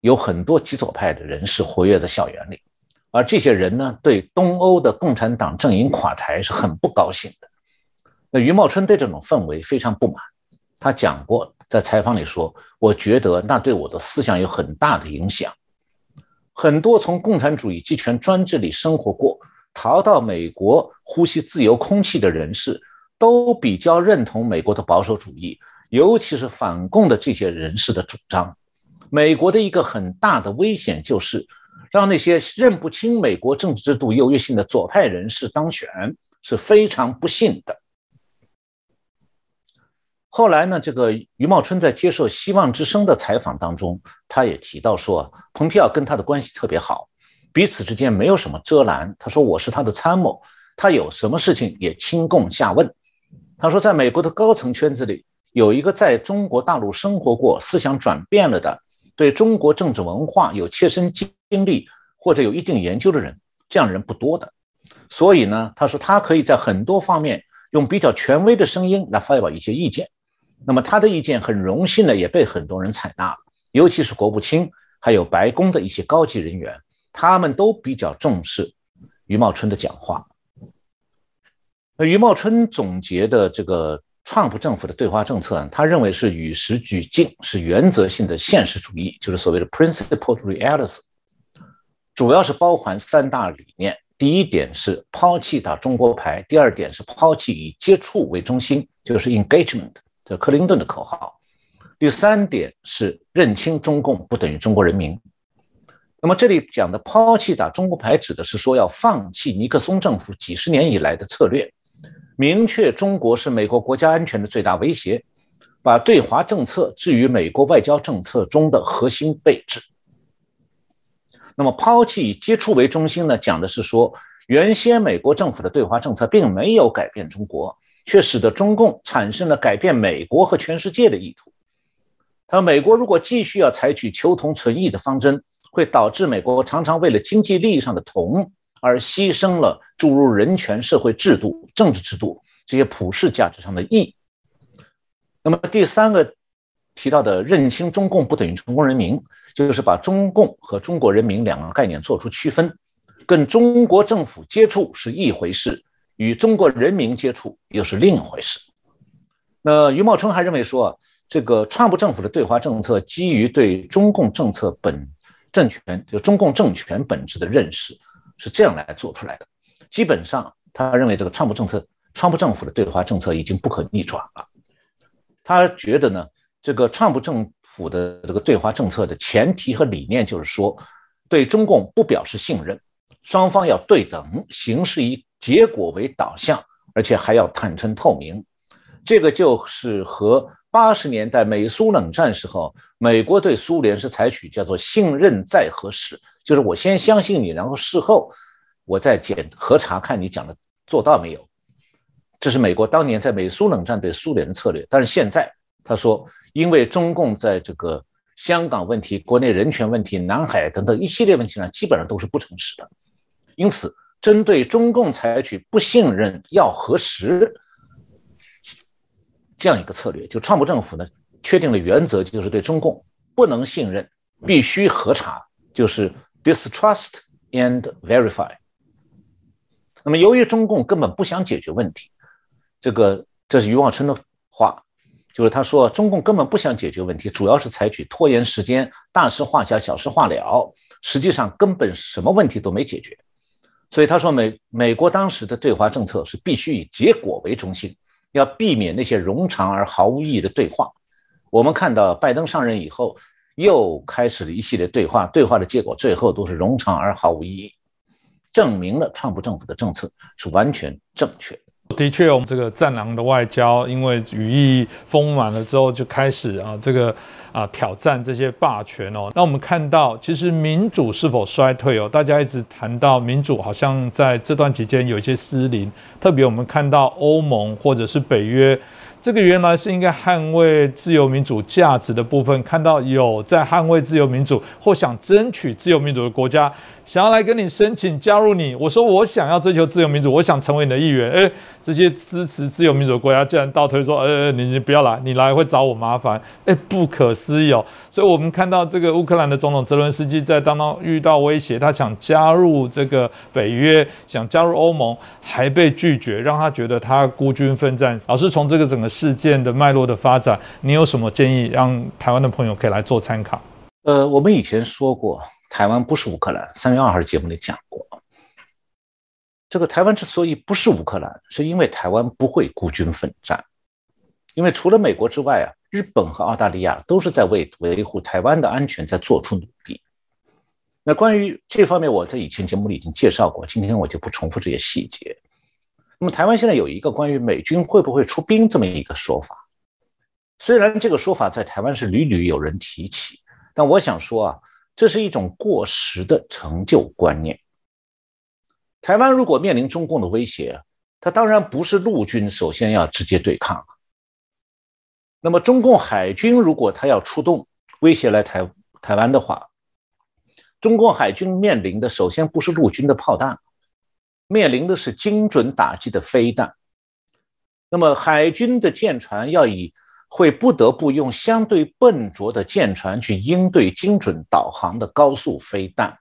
有很多极左派的人士活跃在校园里。而这些人呢，对东欧的共产党阵营垮台是很不高兴的。那余茂春对这种氛围非常不满，他讲过，在采访里说：“我觉得那对我的思想有很大的影响。很多从共产主义集权专制里生活过，逃到美国呼吸自由空气的人士，都比较认同美国的保守主义，尤其是反共的这些人士的主张。美国的一个很大的危险就是。”让那些认不清美国政治制度优越性的左派人士当选是非常不幸的。后来呢，这个余茂春在接受《希望之声》的采访当中，他也提到说，蓬佩奥跟他的关系特别好，彼此之间没有什么遮拦。他说我是他的参谋，他有什么事情也亲共下问。他说，在美国的高层圈子里，有一个在中国大陆生活过、思想转变了的，对中国政治文化有切身经历或者有一定研究的人，这样人不多的。所以呢，他说他可以在很多方面用比较权威的声音来发表一些意见。那么他的意见很荣幸的也被很多人采纳，尤其是国务卿，还有白宫的一些高级人员，他们都比较重视余茂春的讲话。那余茂春总结的这个川普政府的对华政策，他认为是与时俱进，是原则性的现实主义，就是所谓的 principled realism，主要是包含三大理念。第一点是抛弃打中国牌，第二点是抛弃以接触为中心，就是 engagement。这克林顿的口号。第三点是认清中共不等于中国人民。那么这里讲的抛弃打中国牌，指的是说要放弃尼克松政府几十年以来的策略，明确中国是美国国家安全的最大威胁，把对华政策置于美国外交政策中的核心位置。那么抛弃以接触为中心呢？讲的是说，原先美国政府的对华政策并没有改变中国。却使得中共产生了改变美国和全世界的意图。他说：“美国如果继续要采取求同存异的方针，会导致美国常常为了经济利益上的同而牺牲了注入人权、社会制度、政治制度这些普世价值上的义。”那么第三个提到的认清中共不等于中国人民，就是把中共和中国人民两个概念做出区分，跟中国政府接触是一回事。与中国人民接触又是另一回事。那余茂春还认为说，这个川普政府的对华政策基于对中共政策本政权，就中共政权本质的认识，是这样来做出来的。基本上，他认为这个川普政策，川普政府的对华政策已经不可逆转了。他觉得呢，这个川普政府的这个对华政策的前提和理念就是说，对中共不表示信任，双方要对等，形式以。结果为导向，而且还要坦诚透明，这个就是和八十年代美苏冷战时候，美国对苏联是采取叫做信任再核实，就是我先相信你，然后事后我再检核查看你讲的做到没有。这是美国当年在美苏冷战对苏联的策略。但是现在他说，因为中共在这个香港问题、国内人权问题、南海等等一系列问题上，基本上都是不诚实的，因此。针对中共采取不信任要核实这样一个策略，就川普政府呢确定了原则，就是对中共不能信任，必须核查，就是 distrust and verify。那么由于中共根本不想解决问题，这个这是余望春的话，就是他说中共根本不想解决问题，主要是采取拖延时间、大事化小、小事化了，实际上根本什么问题都没解决。所以他说，美美国当时的对华政策是必须以结果为中心，要避免那些冗长而毫无意义的对话。我们看到拜登上任以后，又开始了一系列对话，对话的结果最后都是冗长而毫无意义，证明了川普政府的政策是完全正确的。的确，我们这个战狼的外交，因为羽翼丰满了之后，就开始啊，这个啊挑战这些霸权哦。那我们看到，其实民主是否衰退哦？大家一直谈到民主，好像在这段期间有一些失灵。特别我们看到欧盟或者是北约，这个原来是应该捍卫自由民主价值的部分，看到有在捍卫自由民主或想争取自由民主的国家。想要来跟你申请加入你，我说我想要追求自由民主，我想成为你的一员。哎，这些支持自由民主的国家竟然倒推说，呃，你你不要来，你来会找我麻烦。哎，不可思议哦！所以我们看到这个乌克兰的总统泽伦斯基在当当遇到威胁，他想加入这个北约，想加入欧盟，还被拒绝，让他觉得他孤军奋战。老师从这个整个事件的脉络的发展，你有什么建议让台湾的朋友可以来做参考？呃，我们以前说过。台湾不是乌克兰。三月二号节目里讲过，这个台湾之所以不是乌克兰，是因为台湾不会孤军奋战，因为除了美国之外啊，日本和澳大利亚都是在为维护台湾的安全在做出努力。那关于这方面，我在以前节目里已经介绍过，今天我就不重复这些细节。那么台湾现在有一个关于美军会不会出兵这么一个说法，虽然这个说法在台湾是屡屡有人提起，但我想说啊，这是一种过时的成就观念。台湾如果面临中共的威胁，它当然不是陆军首先要直接对抗。那么中共海军如果他要出动威胁来台台湾的话，中共海军面临的首先不是陆军的炮弹，面临的是精准打击的飞弹。那么海军的舰船要以会不得不用相对笨拙的舰船去应对精准导航的高速飞弹，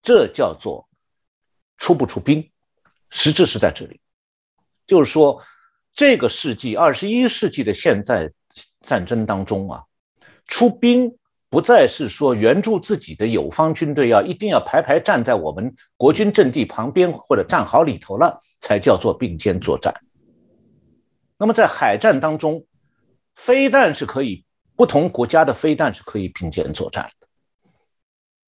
这叫做出不出兵，实质是在这里，就是说，这个世纪二十一世纪的现在战争当中啊，出兵不再是说援助自己的友方军队要一定要排排站在我们国军阵地旁边或者战壕里头了才叫做并肩作战。那么在海战当中。飞弹是可以，不同国家的飞弹是可以并肩作战的，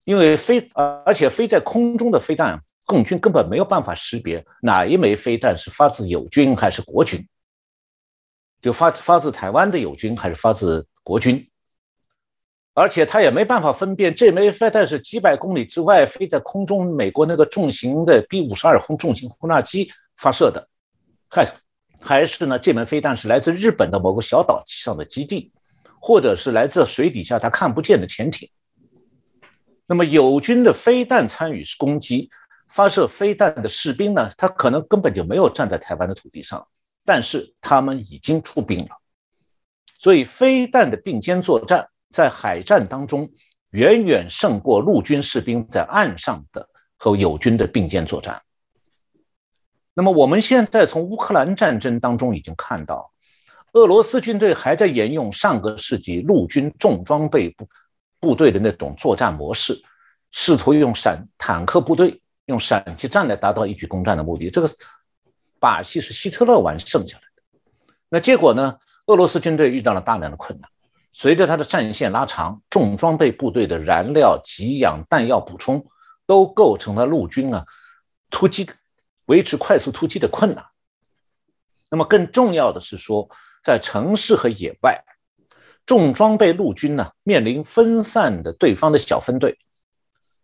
因为飞而且飞在空中的飞弹，共军根本没有办法识别哪一枚飞弹是发自友军还是国军，就发发自台湾的友军还是发自国军，而且他也没办法分辨这枚飞弹是几百公里之外飞在空中，美国那个重型的 B 五十二轰重型轰炸机发射的，还。还是呢？这门飞弹是来自日本的某个小岛上的基地，或者是来自水底下他看不见的潜艇。那么友军的飞弹参与攻击、发射飞弹的士兵呢？他可能根本就没有站在台湾的土地上，但是他们已经出兵了。所以飞弹的并肩作战在海战当中远远胜过陆军士兵在岸上的和友军的并肩作战。那么我们现在从乌克兰战争当中已经看到，俄罗斯军队还在沿用上个世纪陆军重装备部部队的那种作战模式，试图用闪坦克部队、用闪击战来达到一举攻占的目的。这个把戏是希特勒玩剩下来的。那结果呢？俄罗斯军队遇到了大量的困难，随着他的战线拉长，重装备部队的燃料、给养、弹药补充都构成了陆军啊突击。维持快速突击的困难。那么更重要的是说，在城市和野外，重装备陆军呢面临分散的对方的小分队，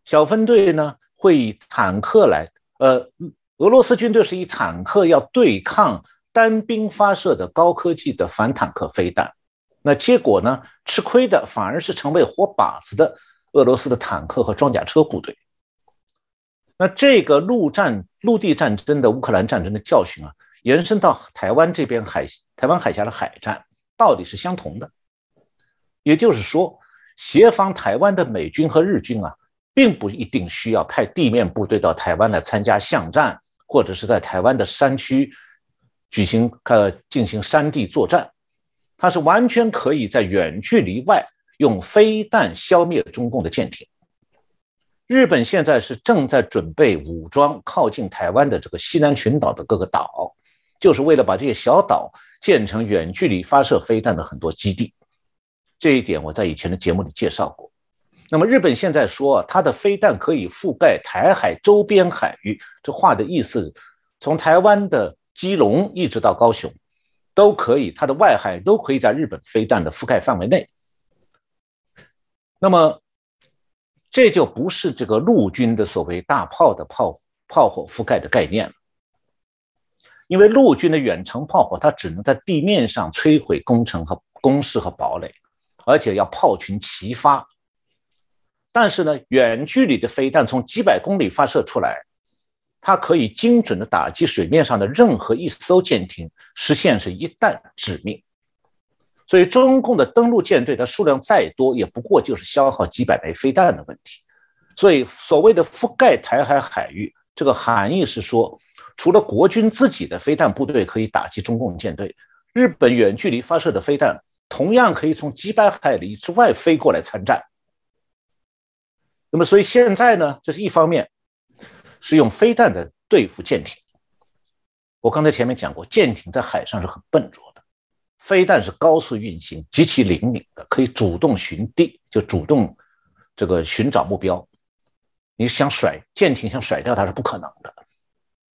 小分队呢会以坦克来，呃，俄罗斯军队是以坦克要对抗单兵发射的高科技的反坦克飞弹，那结果呢，吃亏的反而是成为活靶子的俄罗斯的坦克和装甲车部队。那这个陆战、陆地战争的乌克兰战争的教训啊，延伸到台湾这边海、台湾海峡的海战，道理是相同的。也就是说，协防台湾的美军和日军啊，并不一定需要派地面部队到台湾来参加巷战，或者是在台湾的山区举行呃进行山地作战，它是完全可以在远距离外用飞弹消灭中共的舰艇。日本现在是正在准备武装靠近台湾的这个西南群岛的各个岛，就是为了把这些小岛建成远距离发射飞弹的很多基地。这一点我在以前的节目里介绍过。那么日本现在说，它的飞弹可以覆盖台海周边海域，这话的意思，从台湾的基隆一直到高雄，都可以，它的外海都可以在日本飞弹的覆盖范围内。那么。这就不是这个陆军的所谓大炮的炮炮火覆盖的概念了，因为陆军的远程炮火它只能在地面上摧毁工程和工事和堡垒，而且要炮群齐发。但是呢，远距离的飞弹从几百公里发射出来，它可以精准的打击水面上的任何一艘舰艇，实现是一弹致命。所以，中共的登陆舰队的数量再多，也不过就是消耗几百枚飞弹的问题。所以，所谓的覆盖台海海域，这个含义是说，除了国军自己的飞弹部队可以打击中共舰队，日本远距离发射的飞弹同样可以从几百海里之外飞过来参战。那么，所以现在呢，这是一方面，是用飞弹在对付舰艇。我刚才前面讲过，舰艇在海上是很笨拙的。飞弹是高速运行、极其灵敏的，可以主动寻地，就主动这个寻找目标。你想甩舰艇，想甩掉它是不可能的。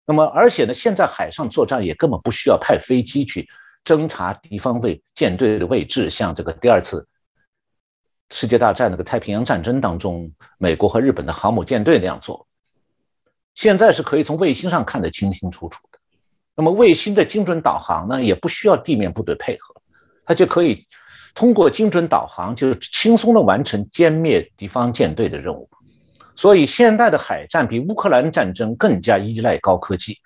那么，而且呢，现在海上作战也根本不需要派飞机去侦察敌方位舰队的位置，像这个第二次世界大战那个太平洋战争当中，美国和日本的航母舰队那样做。现在是可以从卫星上看得清清楚楚的。那么卫星的精准导航呢，也不需要地面部队配合，它就可以通过精准导航，就是轻松的完成歼灭敌方舰队的任务。所以现代的海战比乌克兰战争更加依赖高科技。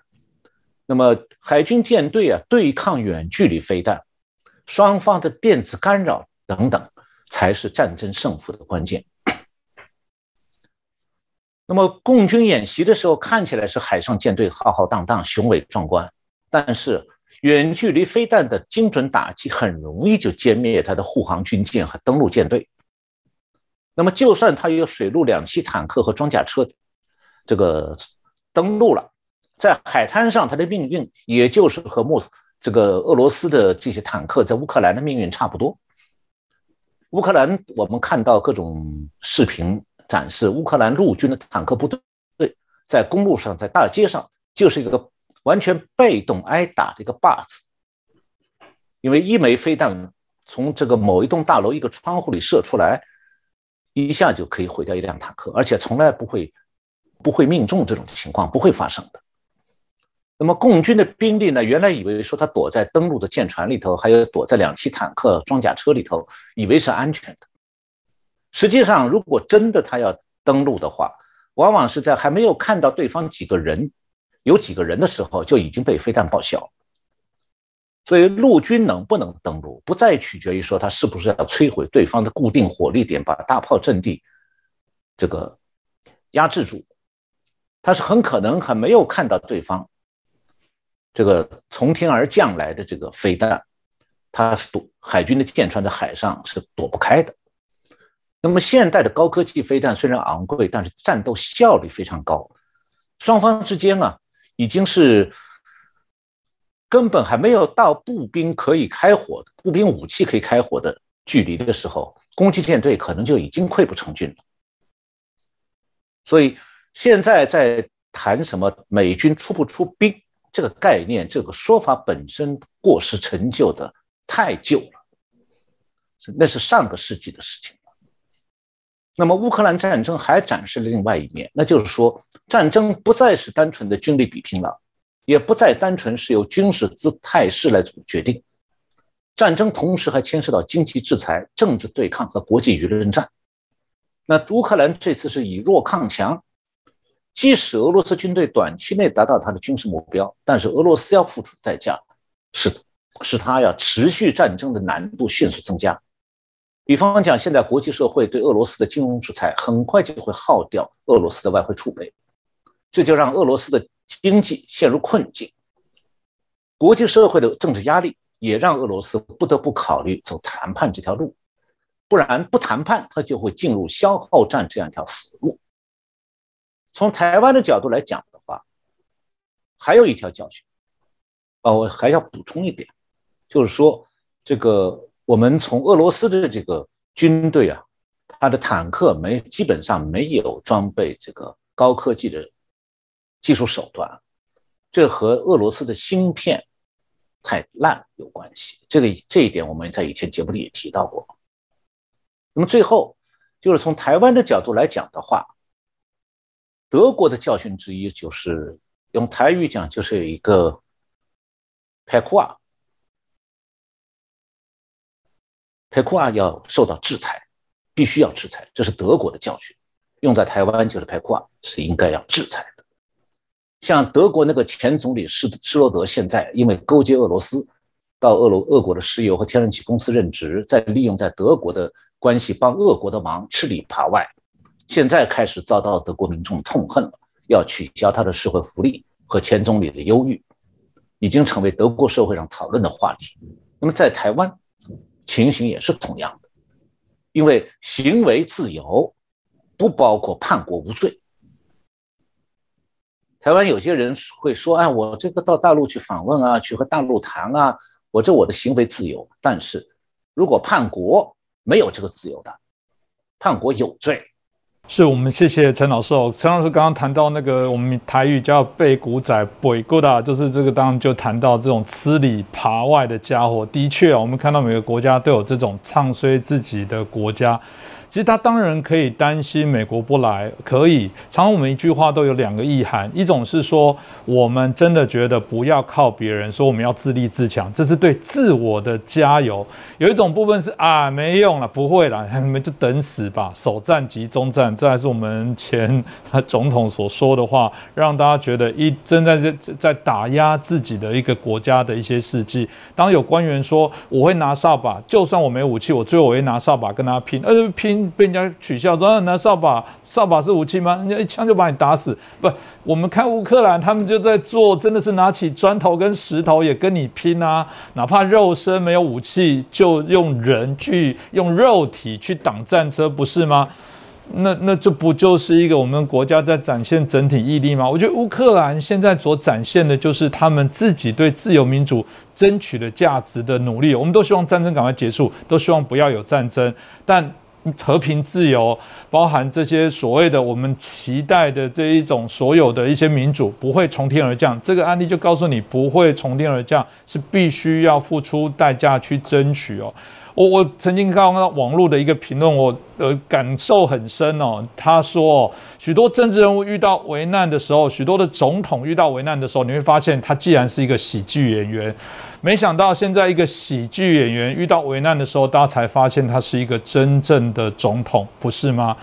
那么海军舰队啊，对抗远距离飞弹，双方的电子干扰等等，才是战争胜负的关键。那么共军演习的时候，看起来是海上舰队浩浩荡荡、雄伟壮观，但是远距离飞弹的精准打击很容易就歼灭他的护航军舰和登陆舰队。那么就算他有水陆两栖坦克和装甲车，这个登陆了。在海滩上，他的命运也就是和莫斯这个俄罗斯的这些坦克在乌克兰的命运差不多。乌克兰，我们看到各种视频展示，乌克兰陆军的坦克部队在公路上、在大街上，就是一个完全被动挨打的一个靶子。因为一枚飞弹从这个某一栋大楼一个窗户里射出来，一下就可以毁掉一辆坦克，而且从来不会不会命中，这种情况不会发生的。那么共军的兵力呢？原来以为说他躲在登陆的舰船里头，还有躲在两栖坦克装甲车里头，以为是安全的。实际上，如果真的他要登陆的话，往往是在还没有看到对方几个人、有几个人的时候，就已经被飞弹报销。所以，陆军能不能登陆，不再取决于说他是不是要摧毁对方的固定火力点，把大炮阵地这个压制住，他是很可能还没有看到对方。这个从天而降来的这个飞弹，他是躲海军的舰船在海上是躲不开的。那么现代的高科技飞弹虽然昂贵，但是战斗效率非常高。双方之间啊，已经是根本还没有到步兵可以开火步兵武器可以开火的距离的时候，攻击舰队可能就已经溃不成军了。所以现在在谈什么美军出不出兵？这个概念，这个说法本身过时陈旧的太旧了，那是上个世纪的事情。那么乌克兰战争还展示了另外一面，那就是说，战争不再是单纯的军力比拼了，也不再单纯是由军事姿态势来决定，战争同时还牵涉到经济制裁、政治对抗和国际舆论战。那乌克兰这次是以弱抗强。即使俄罗斯军队短期内达到他的军事目标，但是俄罗斯要付出代价，是的，是他要持续战争的难度迅速增加。比方讲，现在国际社会对俄罗斯的金融制裁很快就会耗掉俄罗斯的外汇储备，这就让俄罗斯的经济陷入困境。国际社会的政治压力也让俄罗斯不得不考虑走谈判这条路，不然不谈判，他就会进入消耗战这样一条死路。从台湾的角度来讲的话，还有一条教训，啊，我还要补充一点，就是说，这个我们从俄罗斯的这个军队啊，它的坦克没基本上没有装备这个高科技的技术手段，这和俄罗斯的芯片太烂有关系。这个这一点我们在以前节目里也提到过。那么最后就是从台湾的角度来讲的话。德国的教训之一就是用台语讲，就是有一个“派库啊，佩库啊要受到制裁，必须要制裁，这是德国的教训。用在台湾就是“佩库啊是应该要制裁的。像德国那个前总理施施罗德，现在因为勾结俄罗斯，到俄罗俄国的石油和天然气公司任职，再利用在德国的关系帮俄国的忙，吃里扒外。现在开始遭到德国民众痛恨了，要取消他的社会福利和前总理的忧郁，已经成为德国社会上讨论的话题。那么在台湾，情形也是同样的，因为行为自由不包括叛国无罪。台湾有些人会说：“哎，我这个到大陆去访问啊，去和大陆谈啊，我这我的行为自由。”但是如果叛国，没有这个自由的，叛国有罪。是我们谢谢陈老师哦。陈老师刚刚谈到那个我们台语叫背古仔背骨的，就是这个当然就谈到这种吃里扒外的家伙。的确啊，我们看到每个国家都有这种唱衰自己的国家。其实他当然可以担心美国不来，可以。常常我们一句话都有两个意涵，一种是说我们真的觉得不要靠别人，说我们要自立自强，这是对自我的加油。有一种部分是啊，没用了，不会了，你们就等死吧，首战集中战，这还是我们前总统所说的话，让大家觉得一正在在在打压自己的一个国家的一些事迹。当有官员说我会拿扫把，就算我没武器，我最后我会拿扫把跟他拼，呃拼。被人家取笑说拿扫把，扫把是武器吗？人家一枪就把你打死。不，我们看乌克兰，他们就在做，真的是拿起砖头跟石头也跟你拼啊！哪怕肉身没有武器，就用人去用肉体去挡战车，不是吗？那那这不就是一个我们国家在展现整体毅力吗？我觉得乌克兰现在所展现的就是他们自己对自由民主争取的价值的努力。我们都希望战争赶快结束，都希望不要有战争，但。和平、自由，包含这些所谓的我们期待的这一种所有的一些民主，不会从天而降。这个案例就告诉你，不会从天而降，是必须要付出代价去争取哦。我我曾经看到网络的一个评论，我呃感受很深哦。他说，许多政治人物遇到危难的时候，许多的总统遇到危难的时候，你会发现他既然是一个喜剧演员，没想到现在一个喜剧演员遇到危难的时候，大家才发现他是一个真正的总统，不是吗？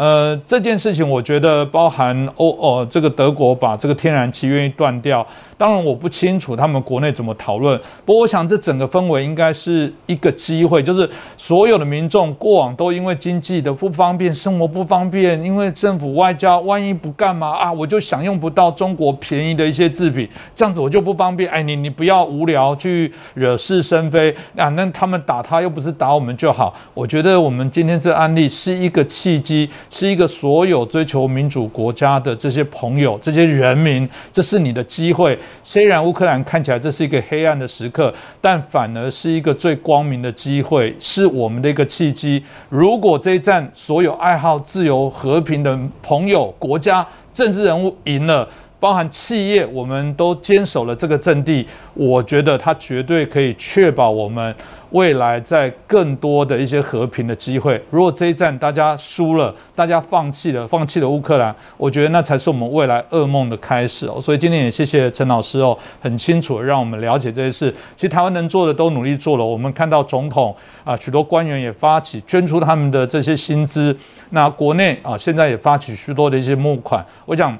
呃，这件事情我觉得包含欧哦，这个德国把这个天然气愿意断掉。当然我不清楚他们国内怎么讨论，不过我想这整个氛围应该是一个机会，就是所有的民众过往都因为经济的不方便、生活不方便，因为政府外交万一不干嘛啊，我就享用不到中国便宜的一些制品，这样子我就不方便。哎，你你不要无聊去惹是生非啊，那他们打他又不是打我们就好。我觉得我们今天这案例是一个契机。是一个所有追求民主国家的这些朋友、这些人民，这是你的机会。虽然乌克兰看起来这是一个黑暗的时刻，但反而是一个最光明的机会，是我们的一个契机。如果这一战所有爱好自由和平的朋友、国家、政治人物赢了，包含企业，我们都坚守了这个阵地，我觉得它绝对可以确保我们。未来在更多的一些和平的机会，如果这一战大家输了，大家放弃了，放弃了乌克兰，我觉得那才是我们未来噩梦的开始哦。所以今天也谢谢陈老师哦，很清楚让我们了解这些事。其实台湾能做的都努力做了，我们看到总统啊，许多官员也发起捐出他们的这些薪资，那国内啊现在也发起许多的一些募款，我讲。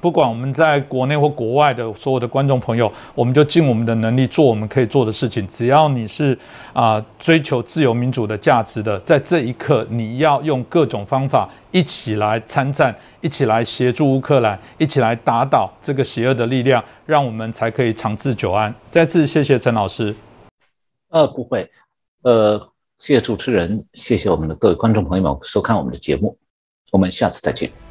不管我们在国内或国外的所有的观众朋友，我们就尽我们的能力做我们可以做的事情。只要你是啊追求自由民主的价值的，在这一刻，你要用各种方法一起来参战，一起来协助乌克兰，一起来打倒这个邪恶的力量，让我们才可以长治久安。再次谢谢陈老师。呃，不会，呃，谢谢主持人，谢谢我们的各位观众朋友们收看我们的节目，我们下次再见。